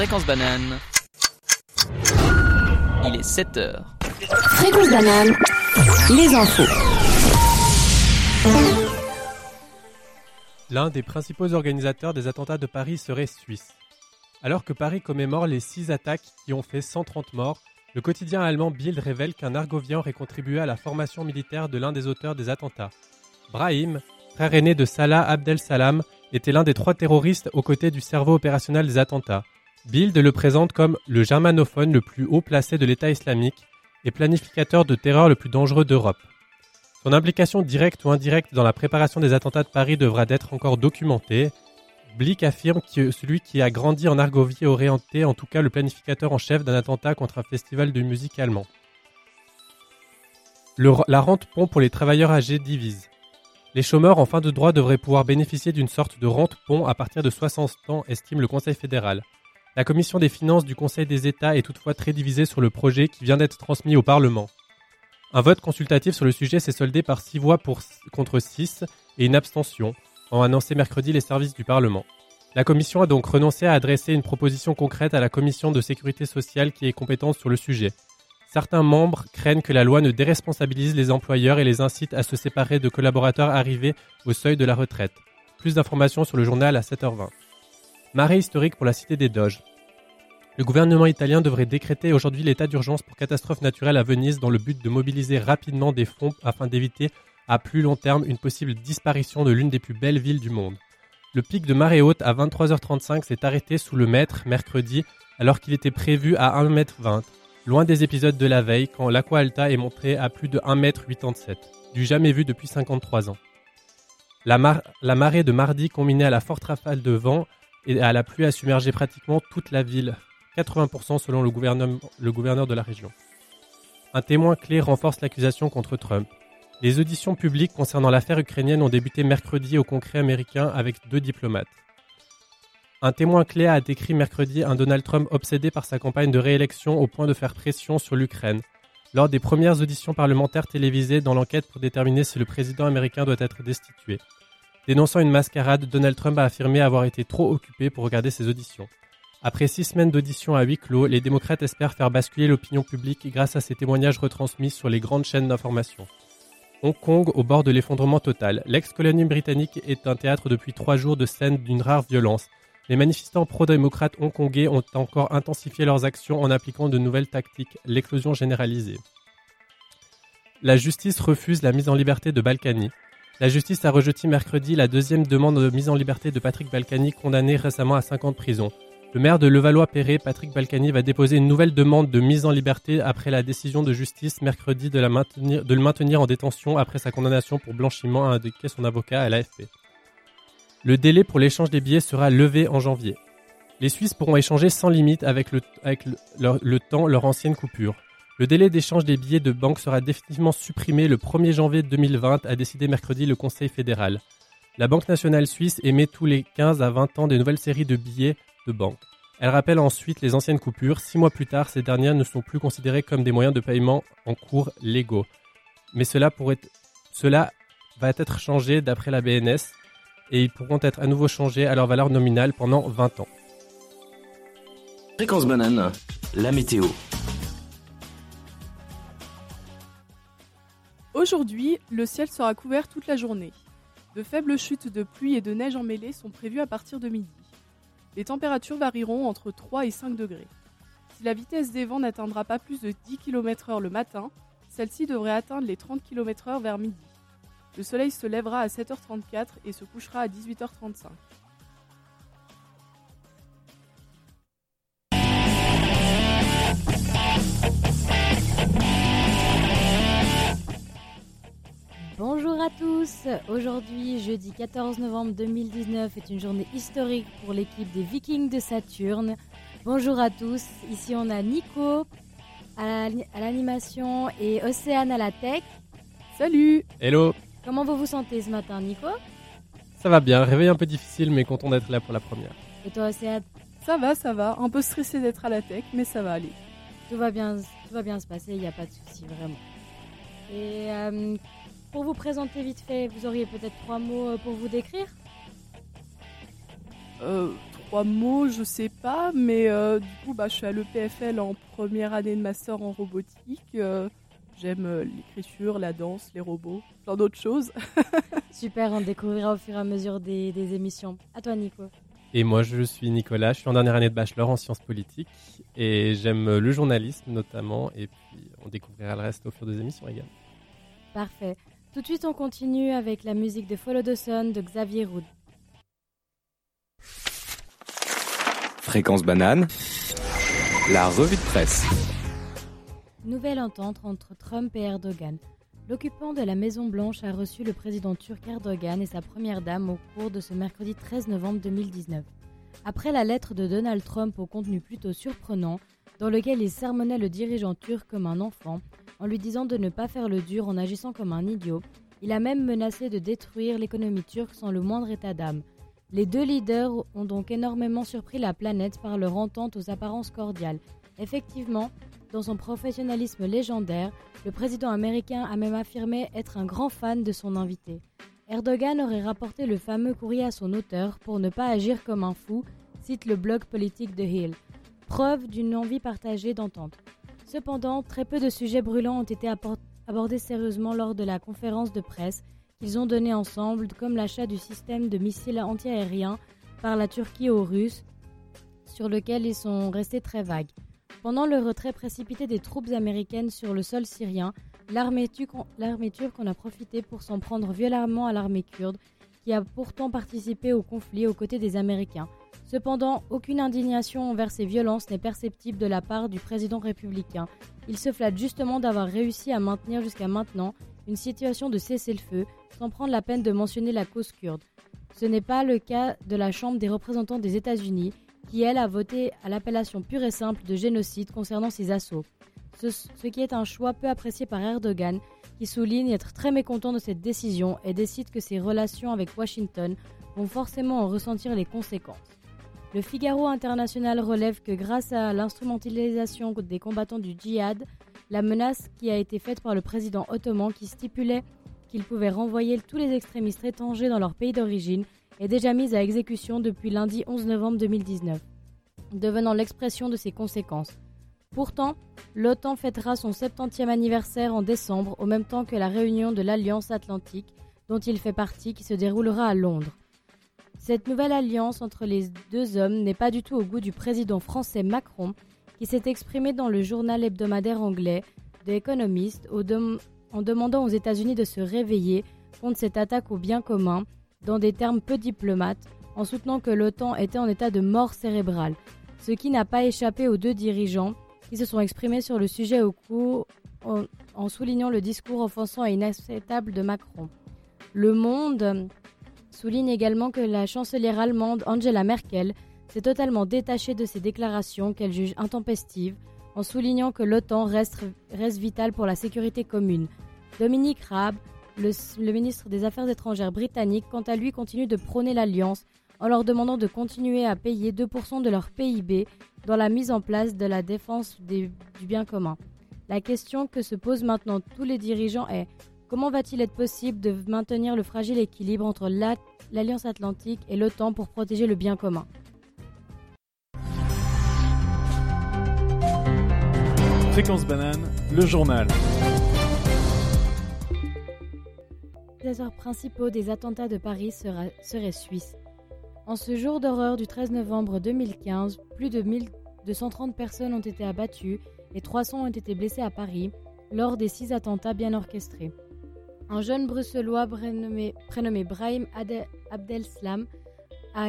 Fréquence banane. Il est 7 heures. Fréquence banane. Les infos. L'un des principaux organisateurs des attentats de Paris serait suisse. Alors que Paris commémore les six attaques qui ont fait 130 morts, le quotidien allemand Bild révèle qu'un Argovien aurait contribué à la formation militaire de l'un des auteurs des attentats. Brahim, frère aîné de Salah Abdel Salam, était l'un des trois terroristes aux côtés du cerveau opérationnel des attentats. Bild le présente comme le germanophone le plus haut placé de l'État islamique et planificateur de terreur le plus dangereux d'Europe. Son implication directe ou indirecte dans la préparation des attentats de Paris devra être encore documentée. Blick affirme que celui qui a grandi en Argovie aurait été en tout cas le planificateur en chef d'un attentat contre un festival de musique allemand. Le- la rente pont pour les travailleurs âgés divise. Les chômeurs en fin de droit devraient pouvoir bénéficier d'une sorte de rente pont à partir de 60 ans, estime le Conseil fédéral. La commission des finances du Conseil des États est toutefois très divisée sur le projet qui vient d'être transmis au Parlement. Un vote consultatif sur le sujet s'est soldé par 6 voix pour, contre 6 et une abstention, ont annoncé mercredi les services du Parlement. La Commission a donc renoncé à adresser une proposition concrète à la Commission de sécurité sociale qui est compétente sur le sujet. Certains membres craignent que la loi ne déresponsabilise les employeurs et les incite à se séparer de collaborateurs arrivés au seuil de la retraite. Plus d'informations sur le journal à 7h20. Marée historique pour la cité des Doges. Le gouvernement italien devrait décréter aujourd'hui l'état d'urgence pour catastrophe naturelle à Venise dans le but de mobiliser rapidement des fonds afin d'éviter à plus long terme une possible disparition de l'une des plus belles villes du monde. Le pic de marée haute à 23h35 s'est arrêté sous le mètre mercredi alors qu'il était prévu à 1m20, loin des épisodes de la veille quand l'Aqua Alta est montré à plus de 1m87, du jamais vu depuis 53 ans. La marée de mardi combinée à la forte rafale de vent et à la pluie a submergé pratiquement toute la ville, 80% selon le gouverneur, de la région. Un témoin clé renforce l'accusation contre Trump. Les auditions publiques concernant l'affaire ukrainienne ont débuté mercredi au Congrès américain avec deux diplomates. Un témoin clé a décrit mercredi un Donald Trump obsédé par sa campagne de réélection au point de faire pression sur l'Ukraine. Lors des premières auditions parlementaires télévisées dans l'enquête pour déterminer si le président américain doit être destitué. Dénonçant une mascarade, Donald Trump a affirmé avoir été trop occupé pour regarder ses auditions. Après six semaines d'auditions à huis clos, les démocrates espèrent faire basculer l'opinion publique grâce à ces témoignages retransmis sur les grandes chaînes d'information. Hong Kong au bord de l'effondrement total. L'ex-colonie britannique est un théâtre depuis trois jours de scènes d'une rare violence. Les manifestants pro-démocrates hongkongais ont encore intensifié leurs actions en appliquant de nouvelles tactiques, l'éclosion généralisée. La justice refuse la mise en liberté de Balkany. La justice a rejeté mercredi la deuxième demande de mise en liberté de Patrick Balkany, condamné récemment à 5 ans de prison. Le maire de Levallois-Perret, Patrick Balkany, va déposer une nouvelle demande de mise en liberté après la décision de justice mercredi de, le maintenir en détention après sa condamnation pour blanchiment, a indiqué son avocat à l'AFP. Le délai pour l'échange des billets sera levé en janvier. Les Suisses pourront échanger sans limite avec le temps leur ancienne coupure. Le délai d'échange des billets de banque sera définitivement supprimé le 1er janvier 2020, a décidé mercredi le Conseil fédéral. La Banque nationale suisse émet tous les 15 à 20 ans des nouvelles séries de billets de banque. Elle rappelle ensuite les anciennes coupures. Six mois plus tard, ces dernières ne sont plus considérées comme des moyens de paiement en cours légaux. Mais cela, pourrait, cela va être changé d'après la BNS et ils pourront être à nouveau changés à leur valeur nominale pendant 20 ans. Fréquence banane, la météo. Aujourd'hui, le ciel sera couvert toute la journée. De faibles chutes de pluie et de neige emmêlées sont prévues à partir de midi. Les températures varieront entre 3 et 5 degrés. Si la vitesse des vents n'atteindra pas plus de 10 km/h le matin, celle-ci devrait atteindre les 30 km/h vers midi. Le soleil se lèvera à 7h34 et se couchera à 18h35. Bonjour à tous. Aujourd'hui, jeudi 14 novembre 2019, est une journée historique pour l'équipe des Vikings de Saturne. Bonjour à tous. Ici, on a Nico à la- à l'animation et Océane à la tech. Salut Hello Comment vous vous sentez ce matin, Nico? Ça va bien, réveil un peu difficile mais content d'être là pour la première. Et toi, Océane? Ça va, ça va. Un peu stressé d'être à la tech, mais ça va aller. tout va bien, tout va bien se passer, il n'y a pas de souci, vraiment. Et euh, pour vous présenter vite fait, vous auriez peut-être trois mots euh, pour vous décrire Euh, trois mots, je sais pas, mais euh, du coup, bah, je suis à l'EPFL en première année de master en robotique. Euh, J'aime l'écriture, la danse, les robots, plein d'autres choses. Super, on découvrira au fur et à mesure des, des émissions. À toi, Nico. Et moi, je suis Nicolas, je suis en dernière année de bachelor en sciences politiques et j'aime le journalisme notamment. Et puis, on découvrira le reste au fur des émissions également. Parfait. Tout de suite, on continue avec la musique de Follow the Sun de Xavier Roud. Fréquence banane, la revue de presse. Nouvelle entente entre Trump et Erdogan. L'occupant de la Maison Blanche a reçu le président turc Erdogan et sa première dame au cours de ce mercredi 13 novembre 2019. Après la lettre de Donald Trump au contenu plutôt surprenant, dans lequel il sermonnait le dirigeant turc comme un enfant, en lui disant de ne pas faire le dur en agissant comme un idiot, il a même menacé de détruire l'économie turque sans le moindre état d'âme. Les deux leaders ont donc énormément surpris la planète par leur entente aux apparences cordiales. Effectivement, dans son professionnalisme légendaire, le président américain a même affirmé être un grand fan de son invité. Erdogan aurait rapporté le fameux courrier à son auteur pour ne pas agir comme un fou, cite le blog politique de Hill, preuve d'une envie partagée d'entente. Cependant, très peu de sujets brûlants ont été abordés sérieusement lors de la conférence de presse qu'ils ont donnée ensemble, comme l'achat du système de missiles antiaériens par la Turquie aux Russes, sur lequel ils sont restés très vagues. Pendant le retrait précipité des troupes américaines sur le sol syrien, l'armée turque en a profité pour s'en prendre violemment à l'armée kurde, qui a pourtant participé au conflit aux côtés des Américains. Cependant, aucune indignation envers ces violences n'est perceptible de la part du président républicain. Il se flatte justement d'avoir réussi à maintenir jusqu'à maintenant une situation de cessez-le-feu sans prendre la peine de mentionner la cause kurde. Ce n'est pas le cas de la Chambre des représentants des États-Unis qui, elle, a voté à l'appellation pure et simple de génocide concernant ces assauts. Ce, ce, qui est un choix peu apprécié par Erdogan, qui souligne être très mécontent de cette décision et décide que ses relations avec Washington vont forcément en ressentir les conséquences. Le Figaro international relève que grâce à l'instrumentalisation des combattants du djihad, la menace qui a été faite par le président ottoman qui stipulait qu'il pouvait renvoyer tous les extrémistes étrangers dans leur pays d'origine est déjà mise à exécution depuis lundi 11 novembre 2019, devenant l'expression de ses conséquences. Pourtant, l'OTAN fêtera son 70e anniversaire en décembre, au même temps que la réunion de l'Alliance Atlantique, dont il fait partie, qui se déroulera à Londres. Cette nouvelle alliance entre les deux hommes n'est pas du tout au goût du président français Macron, qui s'est exprimé dans le journal hebdomadaire anglais The Economist en demandant aux États-Unis de se réveiller contre cette attaque au bien commun dans des termes peu diplomates, en soutenant que l'OTAN était en état de mort cérébrale, ce qui n'a pas échappé aux deux dirigeants qui se sont exprimés sur le sujet au cours en, en soulignant le discours offensant et inacceptable de Macron. Le Monde souligne également que la chancelière allemande Angela Merkel s'est totalement détachée de ces déclarations qu'elle juge intempestives, en soulignant que l'OTAN reste, reste vitale pour la sécurité commune. Dominique Raab, le, ministre des Affaires étrangères britannique, quant à lui, continue de prôner l'alliance en leur demandant de continuer à payer 2% de leur PIB dans la mise en place de la défense du bien commun. La question que se posent maintenant tous les dirigeants est comment va-t-il être possible de maintenir le fragile équilibre entre l'Alliance Atlantique et l'OTAN pour protéger le bien commun? Fréquence banane, le journal. Les auteurs principaux des attentats de Paris seraient suisses. En ce jour d'horreur du 13 novembre 2015, plus de 1230 personnes ont été abattues et 300 ont été blessées à Paris lors des six attentats bien orchestrés. Un jeune bruxellois prénommé, Brahim Abdelslam,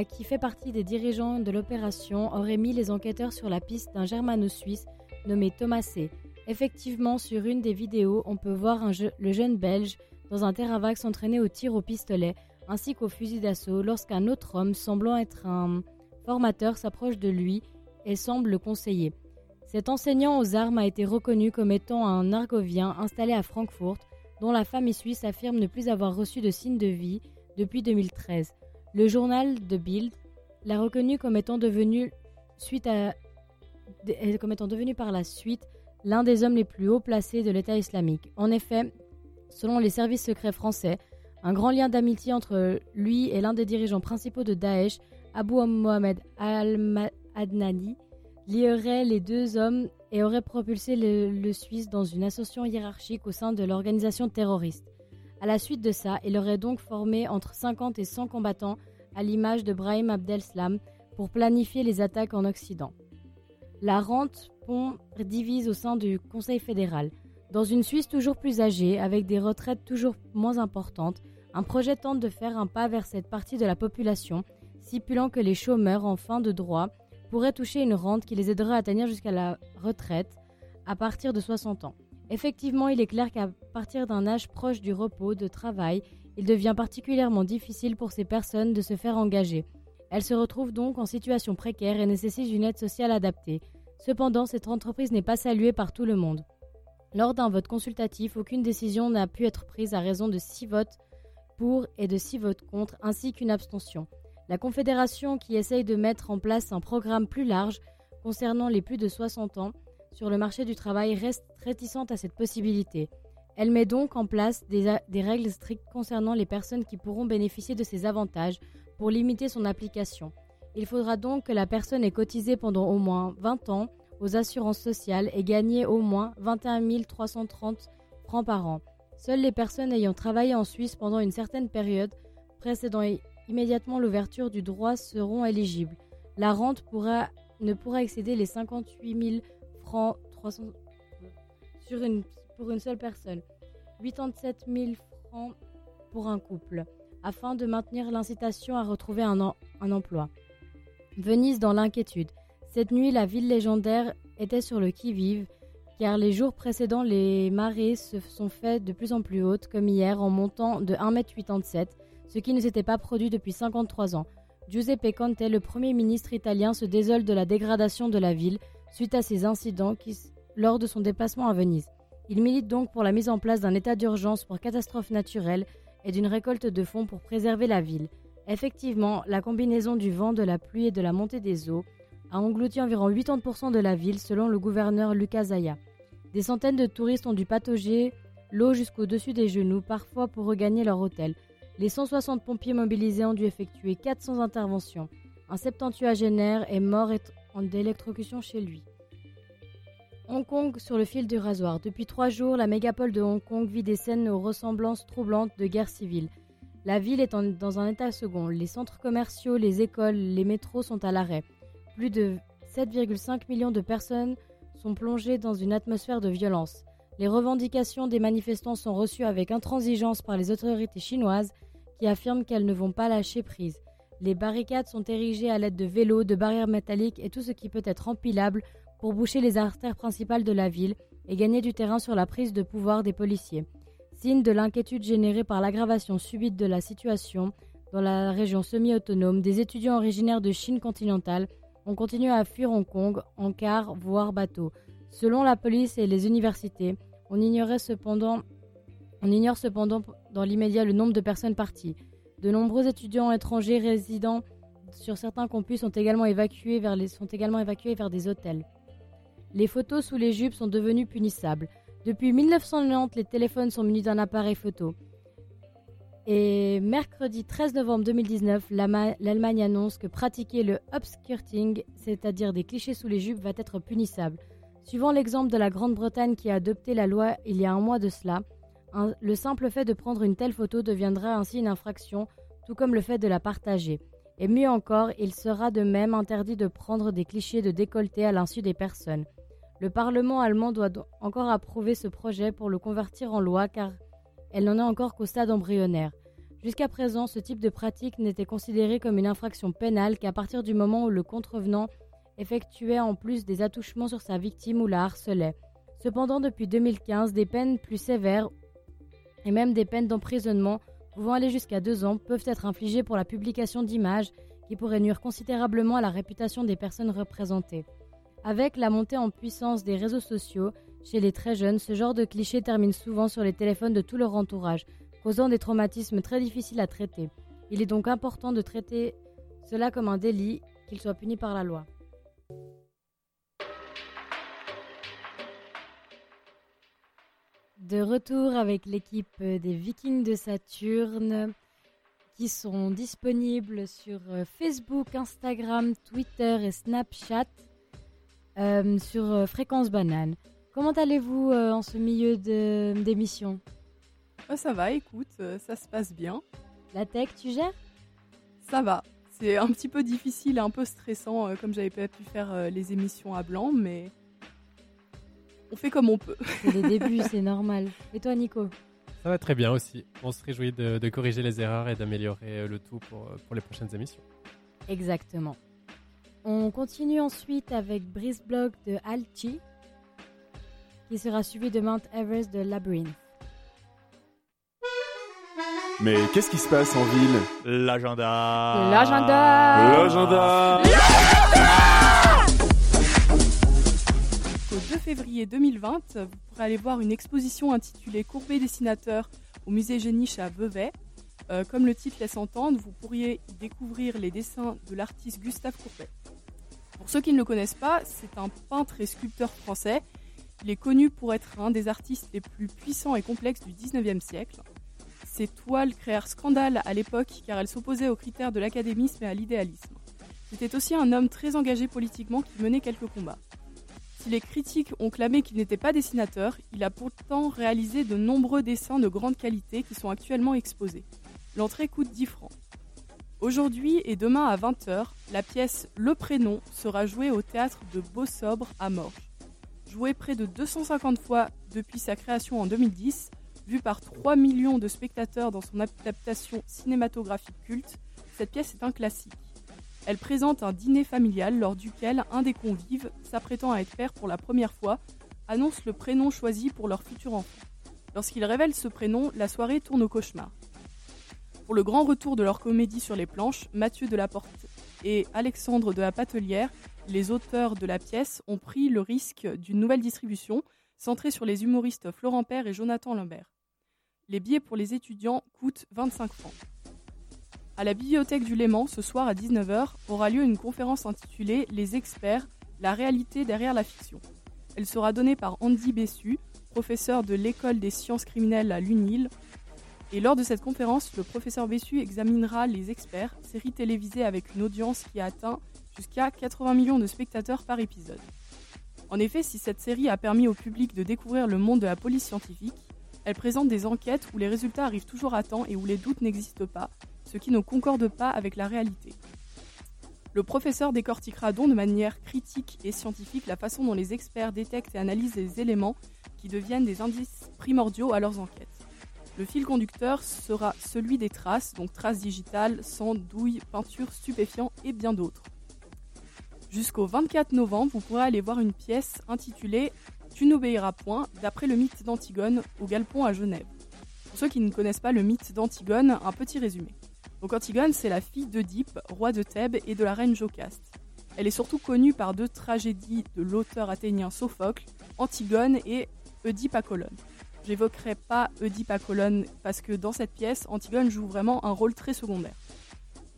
qui fait partie des dirigeants de l'opération, aurait mis les enquêteurs sur la piste d'un germano-suisse nommé Thomas C. Effectivement, sur une des vidéos, on peut voir le jeune Belge dans un terrain s'entraîner au tir au pistolet ainsi qu'au fusil d'assaut lorsqu'un autre homme semblant être un formateur s'approche de lui et semble le conseiller. Cet enseignant aux armes a été reconnu comme étant un argovien installé à Francfort dont la famille suisse affirme ne plus avoir reçu de signe de vie depuis 2013. Le journal de Bild l'a reconnu comme étant devenu suite à devenu par la suite l'un des hommes les plus haut placés de l'État islamique. En effet, Selon les services secrets français, un grand lien d'amitié entre lui et l'un des dirigeants principaux de Daesh Abu Mohamed Al-Adnani, lierait les deux hommes et aurait propulsé le, Suisse dans une ascension hiérarchique au sein de l'organisation terroriste. À la suite de ça, il aurait donc formé entre 50 et 100 combattants à l'image de Brahim Abdel-Slam pour planifier les attaques en Occident. La rente pont divise au sein du Conseil fédéral. Dans une Suisse toujours plus âgée, avec des retraites toujours moins importantes, un projet tente de faire un pas vers cette partie de la population, stipulant que les chômeurs en fin de droit pourraient toucher une rente qui les aiderait à tenir jusqu'à la retraite à partir de 60 ans. Effectivement, il est clair qu'à partir d'un âge proche du repos, de travail, il devient particulièrement difficile pour ces personnes de se faire engager. Elles se retrouvent donc en situation précaire et nécessitent une aide sociale adaptée. Cependant, cette entreprise n'est pas saluée par tout le monde. Lors d'un vote consultatif, aucune décision n'a pu être prise à raison de 6 votes pour et de 6 votes contre, ainsi qu'une abstention. La Confédération, qui essaye de mettre en place un programme plus large concernant les plus de 60 ans sur le marché du travail, reste réticente à cette possibilité. Elle met donc en place des, règles strictes concernant les personnes qui pourront bénéficier de ces avantages pour limiter son application. Il faudra donc que la personne ait cotisé pendant au moins 20 ans aux assurances sociales et gagné au moins 21 330 francs par an. Seules les personnes ayant travaillé en Suisse pendant une certaine période précédant immédiatement l'ouverture du droit seront éligibles. La rente ne pourra excéder les 58 000 francs 300 sur une pour une seule personne, 87 000 francs pour un couple, afin de maintenir l'incitation à retrouver un, un emploi. Venise dans l'inquiétude. Cette nuit, la ville légendaire était sur le qui-vive, car les jours précédents, les marées se sont faites de plus en plus hautes, comme hier, en montant de 1,87 m, ce qui ne s'était pas produit depuis 53 ans. Giuseppe Conte, le Premier ministre italien, se désole de la dégradation de la ville suite à ces incidents lors de son déplacement à Venise. Il milite donc pour la mise en place d'un état d'urgence pour catastrophes naturelles et d'une récolte de fonds pour préserver la ville. Effectivement, la combinaison du vent, de la pluie et de la montée des eaux a englouti environ 80% de la ville selon le gouverneur Lucas Zaya. Des centaines de touristes ont dû patauger l'eau jusqu'au-dessus des genoux, parfois pour regagner leur hôtel. Les 160 pompiers mobilisés ont dû effectuer 400 interventions. Un septentuagénaire est mort en électrocution chez lui. Hong Kong sur le fil du rasoir. Depuis trois jours, la mégapole de Hong Kong vit des scènes aux ressemblances troublantes de guerre civile. La ville est dans un état second. Les centres commerciaux, les écoles, les métros sont à l'arrêt. Plus de 7,5 millions de personnes sont plongées dans une atmosphère de violence. Les revendications des manifestants sont reçues avec intransigeance par les autorités chinoises qui affirment qu'elles ne vont pas lâcher prise. Les barricades sont érigées à l'aide de vélos, de barrières métalliques et tout ce qui peut être empilable pour boucher les artères principales de la ville et gagner du terrain sur la prise de pouvoir des policiers. Signe de l'inquiétude générée par l'aggravation subite de la situation dans la région semi-autonome, des étudiants originaires de Chine continentale ont continué à fuir Hong Kong en car, voire bateau. Selon la police et les universités, on, ignore cependant dans l'immédiat le nombre de personnes parties. De nombreux étudiants étrangers résidant sur certains campus sont également évacués vers, sont également évacués vers des hôtels. Les photos sous les jupes sont devenues punissables. Depuis 1990, les téléphones sont munis d'un appareil photo. Et mercredi 13 novembre 2019, l'Allemagne annonce que pratiquer le upskirting, c'est-à-dire des clichés sous les jupes, va être punissable. Suivant l'exemple de la Grande-Bretagne qui a adopté la loi il y a un mois de cela, le simple fait de prendre une telle photo deviendra ainsi une infraction, tout comme le fait de la partager. Et mieux encore, il sera de même interdit de prendre des clichés de décolleté à l'insu des personnes. Le Parlement allemand doit encore approuver ce projet pour le convertir en loi car elle n'en est encore qu'au stade embryonnaire. Jusqu'à présent, ce type de pratique n'était considéré comme une infraction pénale qu'à partir du moment où le contrevenant effectuait en plus des attouchements sur sa victime ou la harcelait. Cependant, depuis 2015, des peines plus sévères et même des peines d'emprisonnement pouvant aller jusqu'à deux ans peuvent être infligées pour la publication d'images qui pourraient nuire considérablement à la réputation des personnes représentées. Avec la montée en puissance des réseaux sociaux, chez les très jeunes, ce genre de cliché termine souvent sur les téléphones de tout leur entourage, causant des traumatismes très difficiles à traiter. Il est donc important de traiter cela comme un délit, qu'il soit puni par la loi. De retour avec l'équipe des Vikings de Saturne, qui sont disponibles sur euh, Facebook, Instagram, Twitter et Snapchat euh, sur euh, Fréquence Banane. Comment allez-vous euh, en ce milieu d'émission? Ah, ça va, écoute, ça se passe bien. La tech, tu gères? Ça va. C'est un petit peu difficile et un peu stressant, euh, comme j'avais pas pu faire euh, les émissions à blanc, mais on fait comme on peut. C'est les débuts, c'est normal. Et toi, Nico? Ça va très bien aussi. On se réjouit de, de corriger les erreurs et d'améliorer euh, le tout pour, pour les prochaines émissions. Exactement. On continue ensuite avec Breeze Block de Alchi, qui sera suivi de Mount Everest de Labyrinth. Mais qu'est-ce qui se passe en ville L'agenda. L'agenda L'agenda Au 2 février 2020, vous pourrez aller voir une exposition intitulée Courbet dessinateur au musée Géniche à Vevey. Euh, comme le titre laisse entendre, vous pourriez y découvrir les dessins de l'artiste Gustave Courbet. Pour ceux qui ne le connaissent pas, c'est un peintre et sculpteur français. Il est connu pour être un des artistes les plus puissants et complexes du 19e siècle. Ses toiles créèrent scandale à l'époque car elles s'opposaient aux critères de l'académisme et à l'idéalisme. C'était aussi un homme très engagé politiquement qui menait quelques combats. Si les critiques ont clamé qu'il n'était pas dessinateur, il a pourtant réalisé de nombreux dessins de grande qualité qui sont actuellement exposés. L'entrée coûte 10 francs. Aujourd'hui et demain à 20h, la pièce Le Prénom sera jouée au théâtre de Beau-Sobre à Morges. Jouée près de 250 fois depuis sa création en 2010, vue par 3 millions de spectateurs dans son adaptation cinématographique culte, cette pièce est un classique. Elle présente un dîner familial lors duquel un des convives, s'apprêtant à être père pour la première fois, annonce le prénom choisi pour leur futur enfant. Lorsqu'il révèle ce prénom, la soirée tourne au cauchemar. Pour le grand retour de leur comédie sur les planches, Mathieu Delaporte et Alexandre de la Patelière, les auteurs de la pièce, ont pris le risque d'une nouvelle distribution centrée sur les humoristes Florent Père et Jonathan Lambert. Les billets pour les étudiants coûtent 25 francs. À la bibliothèque du Léman, ce soir à 19h, aura lieu une conférence intitulée Les experts, la réalité derrière la fiction. Elle sera donnée par Andy Bessu, professeur de l'école des sciences criminelles à l'UNIL. Et lors de cette conférence, le professeur Bessu examinera Les experts, série télévisée avec une audience qui a atteint jusqu'à 80 millions de spectateurs par épisode. En effet, si cette série a permis au public de découvrir le monde de la police scientifique, elle présente des enquêtes où les résultats arrivent toujours à temps et où les doutes n'existent pas, ce qui ne concorde pas avec la réalité. Le professeur décortiquera donc de manière critique et scientifique la façon dont les experts détectent et analysent les éléments qui deviennent des indices primordiaux à leurs enquêtes. Le fil conducteur sera celui des traces, donc traces digitales, sang, douille, peinture, stupéfiants et bien d'autres. Jusqu'au 24 novembre, vous pourrez aller voir une pièce intitulée Tu n'obéiras point, d'après le mythe d'Antigone au Galpon à Genève. Pour ceux qui ne connaissent pas le mythe d'Antigone, un petit résumé. Donc Antigone, c'est la fille d'Oedipe, roi de Thèbes, et de la reine Jocaste. Elle est surtout connue par deux tragédies de l'auteur athénien Sophocle, Antigone et Oedipe à Colonne. J'évoquerai pas Oedipe à Colonne parce que dans cette pièce, Antigone joue vraiment un rôle très secondaire.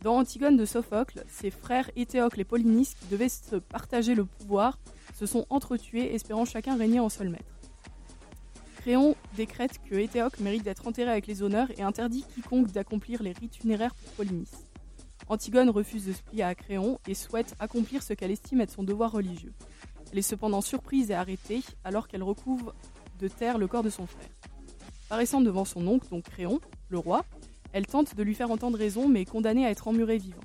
Dans Antigone de Sophocle, ses frères Éthéocle et Polynice, qui devaient se partager le pouvoir, se sont entretués, espérant chacun régner en seul maître. Créon décrète que Éthéocle mérite d'être enterré avec les honneurs et interdit quiconque d'accomplir les rites funéraires pour Polynice. Antigone refuse de se plier à Créon et souhaite accomplir ce qu'elle estime être son devoir religieux. Elle est cependant surprise et arrêtée alors qu'elle recouvre de terre le corps de son frère. Paraissant devant son oncle, donc Créon, le roi, elle tente de lui faire entendre raison mais est condamnée à être emmurée vivante.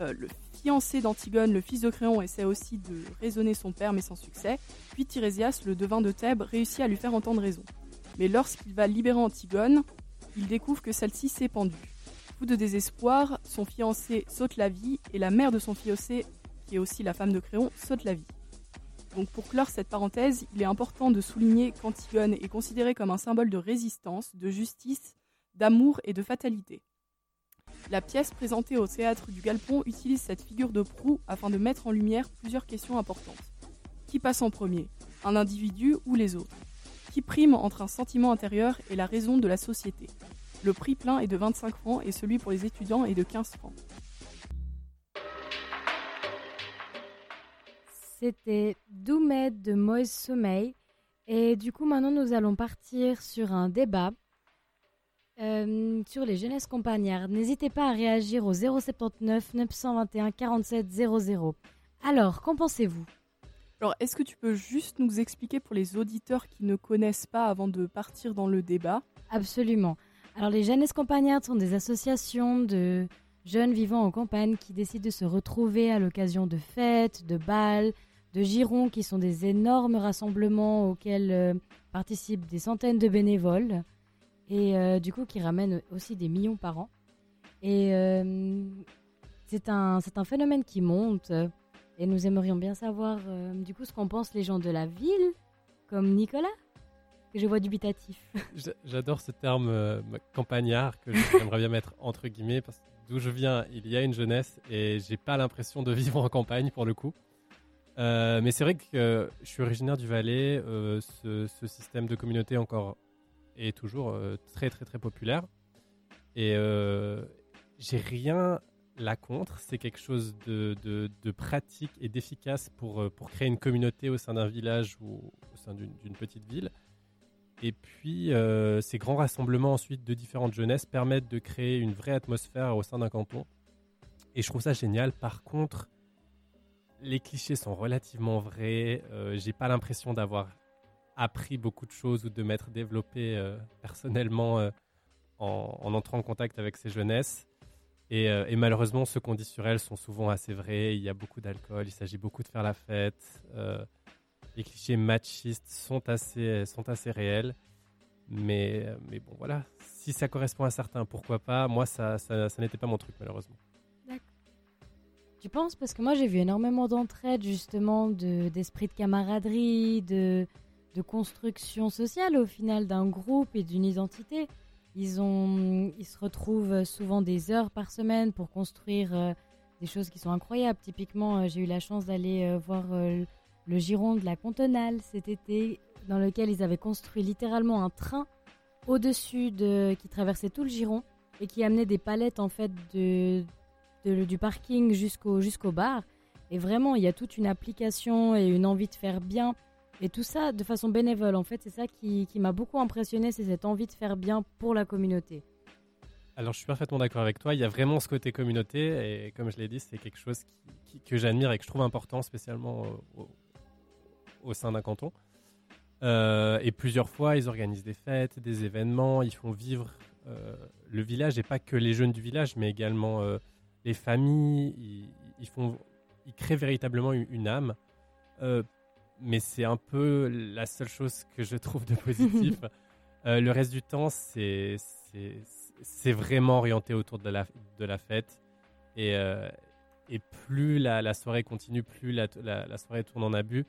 Euh, le fiancé d'Antigone, le fils de Créon, essaie aussi de raisonner son père mais sans succès, puis Tirésias, le devin de Thèbes, réussit à lui faire entendre raison. Mais lorsqu'il va libérer Antigone, il découvre que celle-ci s'est pendue. Fou de désespoir, son fiancé saute la vie et la mère de son fiancé, qui est aussi la femme de Créon, saute la vie. Donc pour clore cette parenthèse, il est important de souligner qu'Antigone est considérée comme un symbole de résistance, de justice, d'amour et de fatalité. La pièce présentée au théâtre du Galpon utilise cette figure de proue afin de mettre en lumière plusieurs questions importantes. Qui passe en premier? Un individu ou les autres? Qui prime entre un sentiment intérieur et la raison de la société? Le prix plein est de 25 francs et celui pour les étudiants est de 15 francs. C'était Doumed de Moïse Sommeil. Et du coup, maintenant, nous allons partir sur un débat. Euh, sur les jeunesses compagnardes, n'hésitez pas à réagir au 079 921 47 00. Alors, qu'en pensez-vous? Alors, est-ce que tu peux juste nous expliquer pour les auditeurs qui ne connaissent pas avant de partir dans le débat? Absolument. Alors, les jeunesses compagnardes sont des associations de jeunes vivant en campagne qui décident de se retrouver à l'occasion de fêtes, de bals, de girons qui sont des énormes rassemblements auxquels euh, participent des centaines de bénévoles et euh, du coup qui ramènent aussi des millions par an. Et euh, c'est un, un phénomène qui monte et nous aimerions bien savoir euh, du coup ce qu'en pensent les gens de la ville, comme Nicolas, que je vois dubitatif. J'a- J'adore ce terme euh, campagnard que j'aimerais bien mettre entre guillemets parce que d'où je viens, il y a une jeunesse et j'ai pas l'impression de vivre en campagne pour le coup. Mais c'est vrai que je suis originaire du Valais. ce système de communauté encore est toujours euh, très très très populaire et euh, j'ai rien là contre. C'est quelque chose de, de- pratique et d'efficace pour euh, pour créer une communauté au sein d'un village ou au sein d'une petite ville. Et puis, ces grands rassemblements ensuite de différentes jeunesses permettent de créer une vraie atmosphère au sein d'un canton. Et je trouve ça génial. Par contre, les clichés sont relativement vrais. J'ai pas l'impression d'avoir appris beaucoup de choses ou de m'être développé euh, personnellement euh, en, en entrant en contact avec ces jeunesses. Et, euh, malheureusement, ceux qu'on dit sur elles sont souvent assez vrais. Il y a beaucoup d'alcool, il s'agit beaucoup de faire la fête. Les clichés machistes sont assez, sont assez réels. Mais, mais bon, voilà. Si ça correspond à certains, pourquoi pas? Moi, ça, ça, n'était pas mon truc, malheureusement. Tu penses? Parce que moi j'ai vu énormément d'entraide justement, de- d'esprit de, camaraderie, de, de construction sociale au final d'un groupe et d'une identité. Ils, ont, ils se retrouvent souvent des heures par semaine pour construire euh, des choses qui sont incroyables. Typiquement, euh, j'ai eu la chance d'aller euh, voir le giron de la Cantonale cet été, dans lequel ils avaient construit littéralement un train au-dessus de qui traversait tout le giron et qui amenait des palettes en fait de- du parking jusqu'au jusqu'au bar. Et vraiment, il y a toute une application et une envie de faire bien. Et tout ça de façon bénévole. En fait, c'est ça qui, qui m'a beaucoup impressionné, c'est cette envie de faire bien pour la communauté. Alors, je suis parfaitement d'accord avec toi. Il y a vraiment ce côté communauté. Et comme je l'ai dit, c'est quelque chose que j'admire et que je trouve important, spécialement au, sein d'un canton. Euh, et plusieurs fois, ils organisent des fêtes, des événements. Ils font vivre euh, le village et pas que les jeunes du village, mais également euh, les familles. Ils, ils créent véritablement une âme. Mais c'est un peu la seule chose que je trouve de positif. Euh, le reste du temps, c'est vraiment orienté autour de la de la fête et euh, et plus la, la soirée continue, plus la, la, la soirée tourne en abus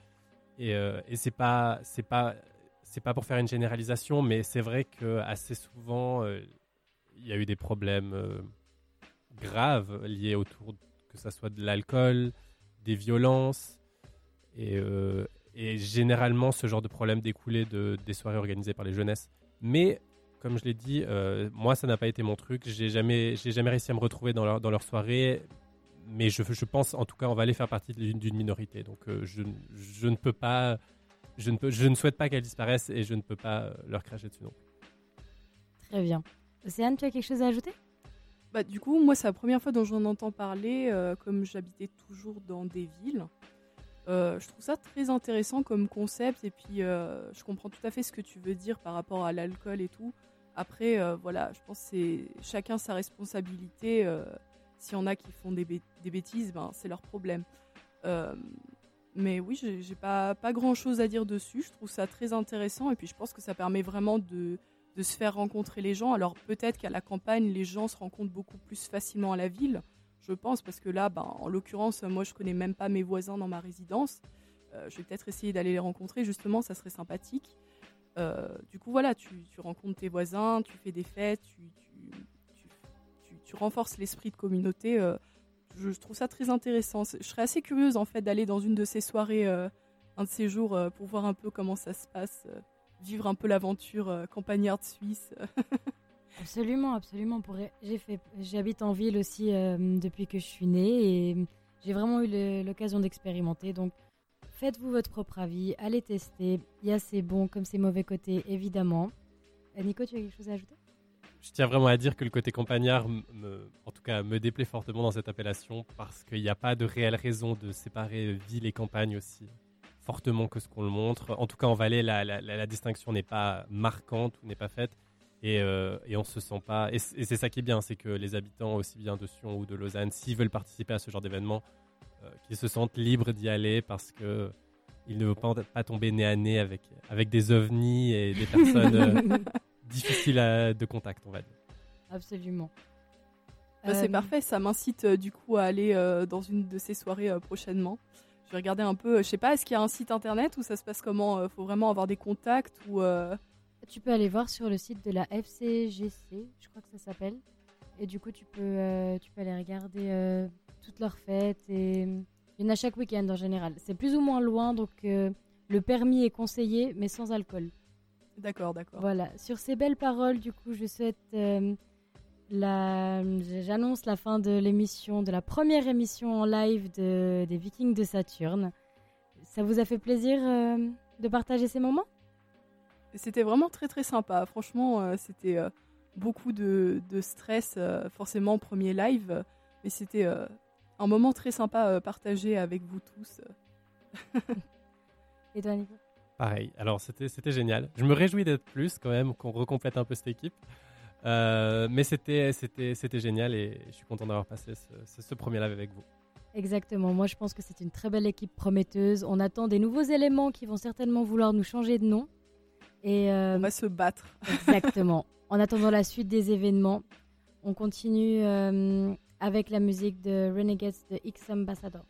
et euh, et c'est pas c'est pas c'est pas pour faire une généralisation, mais c'est vrai que assez souvent euh, il y a eu des problèmes graves liés autour que ça soit de l'alcool, des violences et euh, et généralement, ce genre de problème découlait de, des soirées organisées par les jeunesses. Mais, comme je l'ai dit, euh, moi, ça n'a pas été mon truc. J'ai jamais, j'ai jamais réussi à me retrouver dans leur, dans leur soirée. Mais je, je pense, en tout cas, on va aller faire partie d'une d'une minorité. Donc, euh, je, je ne peux pas, je ne peux, je ne souhaite pas qu'elles disparaissent et je ne peux pas leur cracher dessus non plus. Très bien. Océane, tu as quelque chose à ajouter? Bah, du coup, moi, c'est la première fois dont j'en entends parler, euh, comme j'habitais toujours dans des villes. Euh, je trouve ça très intéressant comme concept, et puis euh, je comprends tout à fait ce que tu veux dire par rapport à l'alcool et tout. Après, euh, voilà, je pense que c'est chacun sa responsabilité. S'il y en a qui font des, des bêtises, ben, c'est leur problème. Mais oui, j'ai pas, pas grand chose à dire dessus. Je trouve ça très intéressant, et puis je pense que ça permet vraiment de, de se faire rencontrer les gens. Alors peut-être qu'à la campagne, les gens se rencontrent beaucoup plus facilement à la ville, je pense, parce que là, ben, en l'occurrence, moi, je connais même pas mes voisins dans ma résidence. Euh, je vais peut-être essayer d'aller les rencontrer, justement, ça serait sympathique. Euh, du coup, voilà, tu, tu rencontres tes voisins, tu fais des fêtes, tu, tu, tu, renforces l'esprit de communauté. euh, je, trouve ça très intéressant. Je serais assez curieuse, en fait, d'aller dans une de ces soirées, un de ces jours, pour voir un peu comment ça se passe, vivre un peu l'aventure campagnarde suisse. Absolument, absolument. J'habite en ville aussi euh, depuis que je suis née et j'ai vraiment eu l'occasion d'expérimenter. Donc, faites-vous votre propre avis, allez tester. Il y a ses bons comme ses mauvais côtés, évidemment. Euh, Nico, tu as quelque chose à ajouter? Je tiens vraiment à dire que le côté campagnard, en tout cas, me déplaît fortement dans cette appellation parce qu'il n'y a pas de réelle raison de séparer ville et campagne aussi fortement que ce qu'on le montre. En tout cas, en Valais, la, la, distinction n'est pas marquante ou n'est pas faite. Et, euh, et, on se sent pas. Et c'est ça qui est bien, c'est que les habitants, aussi bien de Sion ou de Lausanne, s'ils veulent participer à ce genre d'événement, euh, qu'ils se sentent libres d'y aller parce que ils ne veulent pas, pas tomber nez à nez avec, avec des ovnis et des personnes euh, difficiles de contact, on va dire. Absolument. Bah, c'est parfait, ça m'incite du coup à aller dans une de ces soirées prochainement. Je vais regarder un peu, je sais pas, est-ce qu'il y a un site internet où ça se passe comment? Il faut vraiment avoir des contacts ou tu peux aller voir sur le site de la FCGC, je crois que ça s'appelle. Et du coup, tu peux, euh, tu peux aller regarder euh, toutes leurs fêtes. Et il y en a chaque week-end en général. C'est plus ou moins loin, donc euh, le permis est conseillé, mais sans alcool. D'accord, d'accord. Voilà. Sur ces belles paroles, du coup, je souhaite la, j'annonce la fin de l'émission, de la première émission en live de, des Vikings de Saturne. Ça vous a fait plaisir de partager ces moments? C'était vraiment très très sympa. Franchement, euh, c'était euh, beaucoup de, stress, euh, forcément, premier live. Mais c'était un moment très sympa partagé avec vous tous. Et toi, Nico? Pareil. Alors, c'était, c'était génial. Je me réjouis d'être plus quand même, qu'on recomplète un peu cette équipe. mais c'était, c'était, c'était génial et je suis content d'avoir passé ce, ce, premier live avec vous. Exactement. Moi, je pense que c'est une très belle équipe prometteuse. On attend des nouveaux éléments qui vont certainement vouloir nous changer de nom. Et, euh, on va se battre. Exactement. en attendant la suite des événements, on continue euh, avec la musique de Renegades de X Ambassador.